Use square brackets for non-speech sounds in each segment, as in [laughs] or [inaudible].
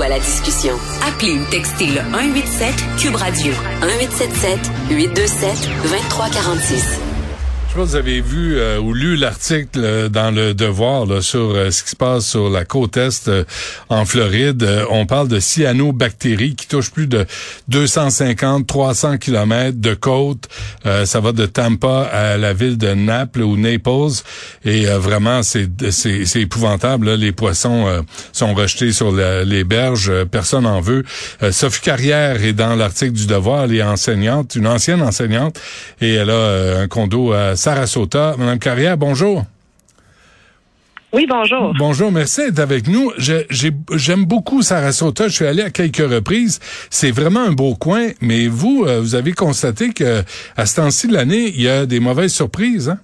À la discussion. Appelez ou textez le 187 Cube Radio 1877 827 2346. Je sais pas si vous avez vu euh, ou lu l'article euh, dans le Devoir là, sur euh, ce qui se passe sur la côte est en Floride. on parle de cyanobactéries qui touchent plus de 250, 300 kilomètres de côte. ça va de Tampa à la ville de Naples ou Naples. Et vraiment, c'est, épouvantable. Les poissons sont rejetés sur les berges. Personne n'en veut. Sophie Carrière est dans l'article du Devoir. Elle est enseignante, une ancienne enseignante. Et elle a un condo à Sarasota. Madame Carrière, bonjour. Oui, bonjour. Bonjour, merci d'être avec nous. J'aime beaucoup Sarasota. Je suis allé à quelques reprises. C'est vraiment un beau coin. Mais vous, euh, vous avez constaté que à ce temps-ci de l'année, il y a des mauvaises surprises, hein?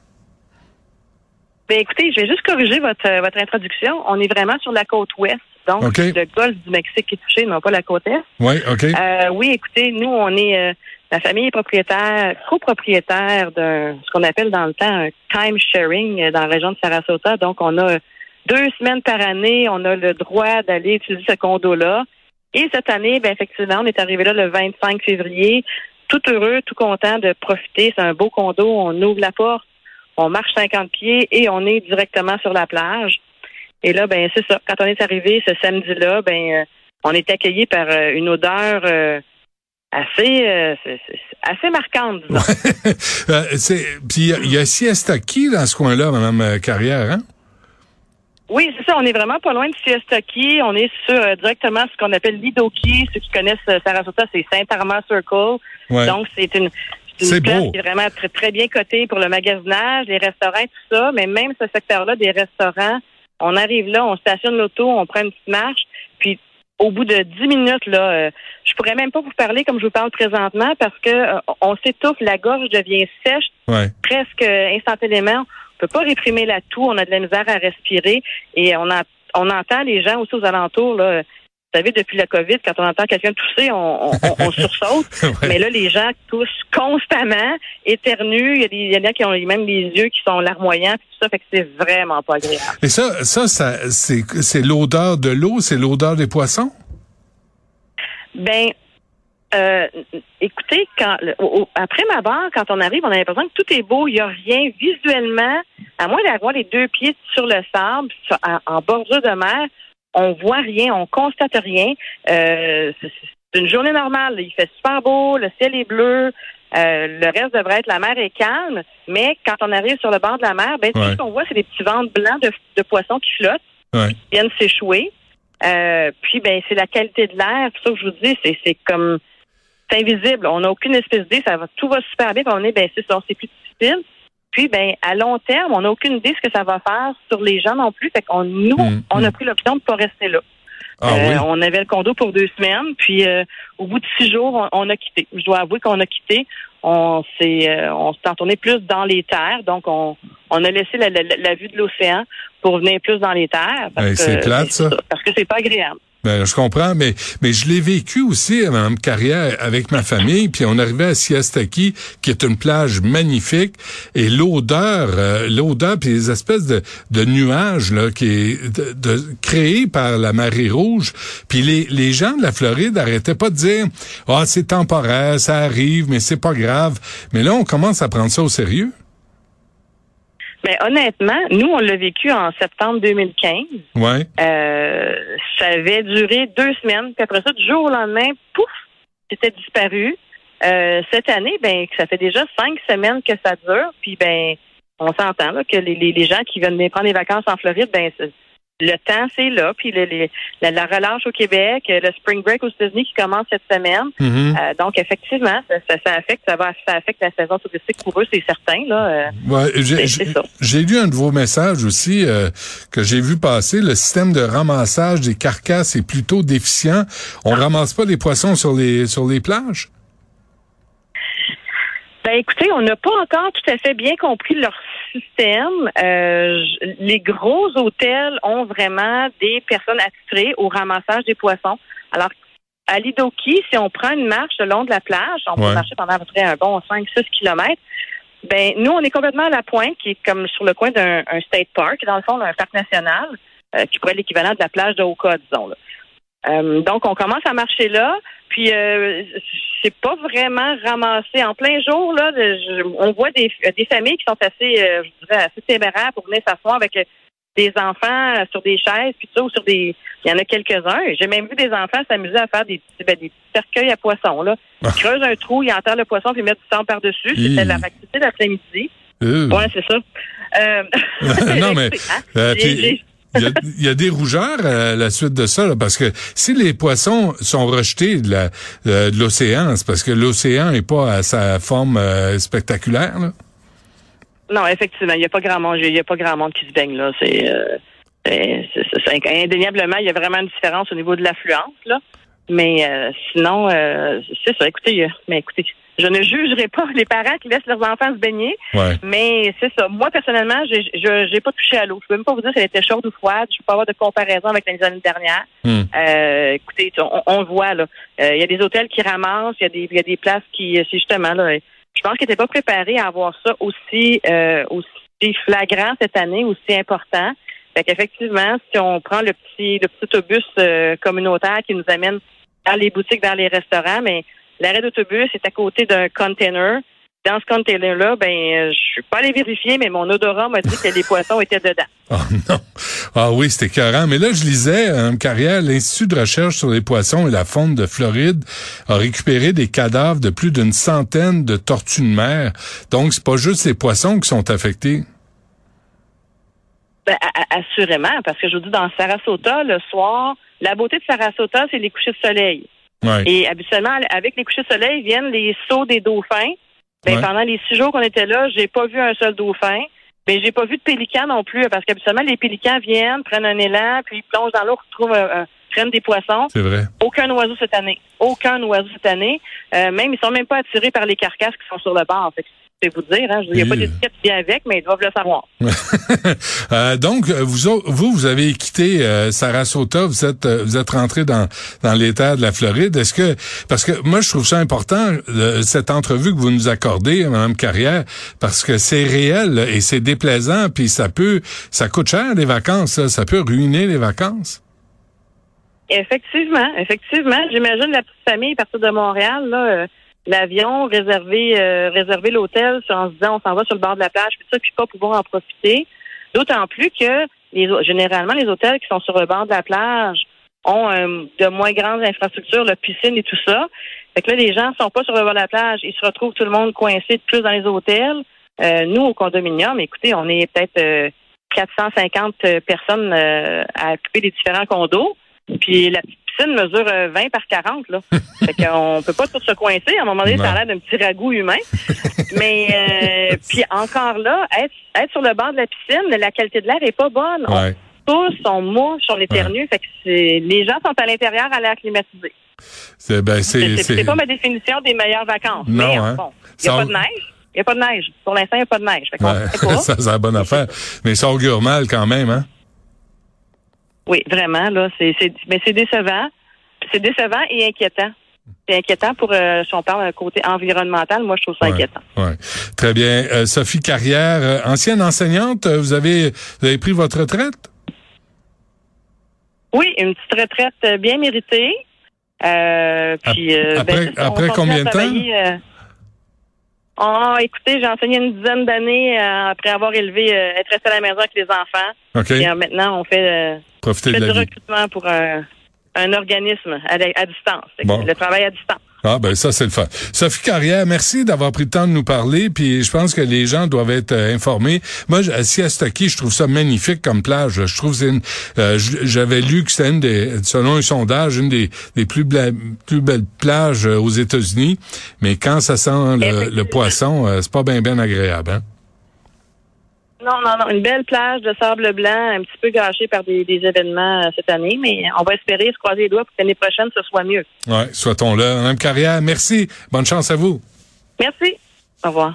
Ben, écoutez, je vais juste corriger votre, euh, votre introduction. On est vraiment sur la côte ouest. Donc, le golfe du Mexique est touché, non pas la côte est. Oui, OK. Euh, oui, écoutez, nous, on est la famille est propriétaire, copropriétaire d'un ce qu'on appelle dans le temps un time sharing euh, dans la région de Sarasota. Donc, on a deux semaines par année, on a le droit d'aller utiliser ce condo-là. Et cette année, ben, effectivement, on est arrivé là le 25 février, tout heureux, tout content de profiter. C'est un beau condo. On ouvre la porte, on marche 50 pieds et on est directement sur la plage. Et là, ben, c'est ça. Quand on est arrivé ce samedi-là, ben, euh, on est accueilli par euh, une odeur assez euh, assez marquante, disons. [laughs] euh, puis il y, a Siesta Key dans ce coin-là, Madame euh, Carrière, hein? Oui, c'est ça. On est vraiment pas loin de Siesta Key. On est sur euh, directement ce qu'on appelle Lidoki. Ceux qui connaissent Sarasota, c'est Saint-Armand Circle. Donc, c'est une, une place qui est vraiment très, très bien cotée pour le magasinage, les restaurants, tout ça. Mais même ce secteur-là des restaurants, on arrive là, on stationne l'auto, on prend une petite marche, au bout de dix minutes, là, euh, je pourrais même pas vous parler comme je vous parle présentement parce que euh, on s'étouffe, la gorge devient sèche presque instantanément. On peut pas réprimer la toux, on a de la misère à respirer et on, a, on entend les gens aussi aux alentours là, vous savez, depuis la COVID, quand on entend quelqu'un tousser, on, on, [laughs] sursaute. Mais là, les gens toussent constamment, éternuent. Il y, a des, il y en a qui ont même les yeux qui sont larmoyants, tout ça. Fait que c'est vraiment pas agréable. Et ça, ça, ça c'est, l'odeur de l'eau, c'est l'odeur des poissons? Ben, euh, écoutez, quand après ma barre, quand on arrive, on a l'impression que tout est beau, il n'y a rien visuellement, à moins d'avoir les deux pieds sur le sable, en bordure de mer on voit rien, on constate rien. Euh, c'est une journée normale. Il fait super beau, le ciel est bleu. Euh, le reste devrait être la mer est calme, mais quand on arrive sur le bord de la mer, ben tout ce qu'on voit, c'est des petits ventres blancs de, poissons qui flottent, qui viennent s'échouer. Euh, puis ben c'est la qualité de l'air. C'est ça que je vous dis, c'est c'est comme c'est invisible. On n'a aucune espèce d'idée. Ça va, tout va super bien. on est ben c'est c'est plus difficile. Puis, ben, à long terme, on n'a aucune idée ce que ça va faire sur les gens non plus. Fait qu'on, nous, mm, on a mm. pris l'option de ne pas rester là. Ah euh, on avait le condo pour deux semaines, puis euh, au bout de six jours, on, a quitté. Je dois avouer qu'on a quitté. On s'est, euh, on s'est entourné plus dans les terres, donc on, on a laissé la, la, vue de l'océan pour venir plus dans les terres. Parce c'est plate, ça. Parce que c'est pas agréable. Ben, je comprends, mais mais je l'ai vécu aussi à ma carrière avec ma famille, puis on arrivait à Siastaki, qui est une plage magnifique, et l'odeur, euh, l'odeur, puis les espèces de, de nuages là, qui est de, créés par la marée rouge, puis les, les gens de la Floride n'arrêtaient pas de dire ah c'est temporaire, ça arrive, mais c'est pas grave. Mais là, on commence à prendre ça au sérieux. Mais honnêtement, nous, on l'a vécu en septembre 2015. Ouais. Euh, ça avait duré deux semaines. Puis après ça, du jour au lendemain, pouf, c'était disparu. Euh, cette année, ben, ça fait déjà cinq semaines que ça dure. Puis ben, on s'entend là, que les, les, gens qui viennent prendre des vacances en Floride, ben, le temps, c'est là. Puis le- la, la relâche au Québec, euh, le spring break aux États-Unis qui commence cette semaine. Mhm. Euh, donc, effectivement, ça, ça, ça affecte, ça va, ça affecte la saison touristique pour eux, c'est certain. Là, euh. Ouais, j'ai- lu un de vos messages aussi euh, que j'ai vu passer. Le système de ramassage des carcasses est plutôt déficient. On ramasse pas les poissons sur les sur les plages? Ben écoutez, on n'a pas encore tout à fait bien compris leur système. Euh, les gros hôtels ont vraiment des personnes attitrées au ramassage des poissons. Alors, à Lidoki, si on prend une marche le long de la plage, on Ouais. peut marcher pendant à peu près un bon 5-6 kilomètres. Ben, nous, on est complètement à la pointe, qui est comme sur le coin d'un un state park, dans le fond, d'un parc national, euh, qui pourrait être l'équivalent de la plage de Oka, disons. Là. Euh, donc, on commence à marcher là, puis euh, c'est pas vraiment ramassé en plein jour. Là, je- on voit des, des familles qui sont assez, euh, je dirais, assez téméraires pour venir s'asseoir avec euh, des enfants euh, sur des chaises, puis ça, ou sur des. Il y en a quelques-uns. J'ai même vu des enfants s'amuser à faire des, petits- ben, des petits cercueils à poissons. Là. Ils creusent un trou, ils enterrent le poisson, puis ils mettent du sang par-dessus. C'était leur activité d'après-midi. Euh. Ouais, c'est ça. Euh, [laughs] non [laughs] mais hein, euh, puis, il y a, des rougeurs à la suite de ça, là, parce que si les poissons sont rejetés de euh, l'océan, c'est parce que l'océan est pas à sa forme euh, spectaculaire. Là. Non, effectivement, il n'y a pas grand monde, il y a pas grand monde qui se baigne là. Euh, c'est- indéniablement, il y a vraiment une différence au niveau de l'affluence là. Mais euh, sinon, euh, c'est ça. Écoutez, euh, mais écoutez, je ne jugerai pas les parents qui laissent leurs enfants se baigner, Ouais. mais c'est ça. Moi personnellement, j'ai, je j'ai pas touché à l'eau. Je peux même pas vous dire si elle était chaude ou froide. Je peux pas avoir de comparaison avec les années dernières. Hmm. Euh, écoutez, on, on le voit là. Euh, Il y a des hôtels qui ramassent, il y a des il y a des places qui, c'est justement là. Je pense qu'ils n'étaient pas préparés à avoir ça aussi euh, aussi flagrant cette année, aussi important. Fait qu'effectivement, si on prend le petit le petit autobus euh, communautaire qui nous amène dans les boutiques, dans les restaurants, mais l'arrêt d'autobus est à côté d'un container. Dans ce container-là, ben, euh, je suis pas allé vérifier, mais mon odorat m'a dit que les [laughs] poissons étaient dedans. Oh non. Ah oui, c'était écœurant. Mais là, je lisais, euh, carrière, l'Institut de recherche sur les poissons et la faune de Floride a récupéré des cadavres de plus d'une centaine de tortues de mer. Donc, c'est pas juste les poissons qui sont affectés. Ben, assurément, parce que je vous dis, dans Sarasota, le soir, la beauté de Sarasota, c'est les couchers de soleil. Ouais. Et habituellement, avec les couchers de soleil viennent les sauts des dauphins. Ben, Ouais. Pendant les six jours qu'on était là, j'ai pas vu un seul dauphin. Mais j'ai pas vu de pélican non plus, parce qu'habituellement, les pélicans viennent, prennent un élan, puis ils plongent dans l'eau, retrouvent un, un- prennent des poissons. C'est vrai. Aucun oiseau cette année. Aucun oiseau cette année. Euh, même, ils sont même pas attirés par les carcasses qui sont sur le bord. Fait que je vais vous dire, hein, il n'y a pas d'étiquette qui vient avec, mais ils doivent le savoir. [laughs] Euh, donc, vous, vous, vous avez quitté euh, Sarasota, vous êtes, euh, vous êtes rentré dans, dans l'État de la Floride. Est-ce que, parce que moi, je trouve ça important, euh, cette entrevue que vous nous accordez, Madame Carrière, parce que c'est réel et c'est déplaisant, puis ça peut, ça coûte cher les vacances, ça, ça peut ruiner les vacances. Effectivement, effectivement. J'imagine la petite famille partir de Montréal, là, euh, l'avion, réserver, euh, réserver l'hôtel en se disant on s'en va sur le bord de la plage, puis ça, puis pas pouvoir en profiter. D'autant plus que les, généralement les hôtels qui sont sur le bord de la plage ont euh, de moins grandes infrastructures, la piscine et tout ça. Fait que là, les gens sont pas sur le bord de la plage. Ils se retrouvent tout le monde coincé de plus dans les hôtels. Euh, nous, au condominium, écoutez, on est peut-être euh, 450 personnes euh, à occuper les différents condos. Puis la petite piscine mesure euh, 20 par 40. Là. [laughs] fait qu'on peut pas tout se coincer. À un moment donné, ça a l'air d'un petit ragoût humain. [laughs] Mais euh, puis encore là, être, être sur le bord de la piscine, la qualité de l'air est pas bonne. On Ouais. tousse, on mouche, on éternue. Fait que c'est, les gens sont à l'intérieur à l'air climatisé. C'est, ben, c'est, pas ma définition des meilleures vacances. Non, Mais hein. bon, il n'y a pas de neige. Il n'y a pas de neige. Pour l'instant, il n'y a pas de neige. Fait Ouais, pas. [laughs] ça, c'est la bonne affaire. Mais ça augure mal quand même, hein? Oui, vraiment, là, c'est, mais c'est décevant. C'est décevant et inquiétant. C'est inquiétant pour, euh, si on parle d'un côté environnemental, moi, je trouve ça Ouais, inquiétant. ouais. Très bien. Euh, Sophie Carrière, euh, ancienne enseignante, euh, vous avez, vous avez pris votre retraite? Oui, une petite retraite bien méritée. Puis, Après- ça, on après combien de temps? Ah, écoutez, j'ai enseigné une dizaine d'années euh, après avoir élevé, euh, être resté à la maison avec les enfants. OK. Et euh, maintenant, on fait, euh, de la vie. recrutement pour un, un organisme à, à distance. Bon. Le travail à distance. Ah ben ça c'est le fun. Sophie Carrière, merci d'avoir pris le temps de nous parler. Puis je pense que les gens doivent être euh, informés. Moi, à Siastoki, je trouve ça magnifique comme plage. Je trouve c'est une. Euh, j'avais lu que c'était une des, selon un sondage, une des, des plus, plus belles plages euh, aux États-Unis. Mais quand ça sent le, poisson, c'est pas bien bien agréable. Hein? Non, non, non. Une belle plage de sable blanc, un petit peu gâchée par des, événements euh, cette année, mais on va espérer se croiser les doigts pour que l'année prochaine, ce soit mieux. Oui, soit-on là. Même carrière. Merci. Bonne chance à vous. Merci. Au revoir.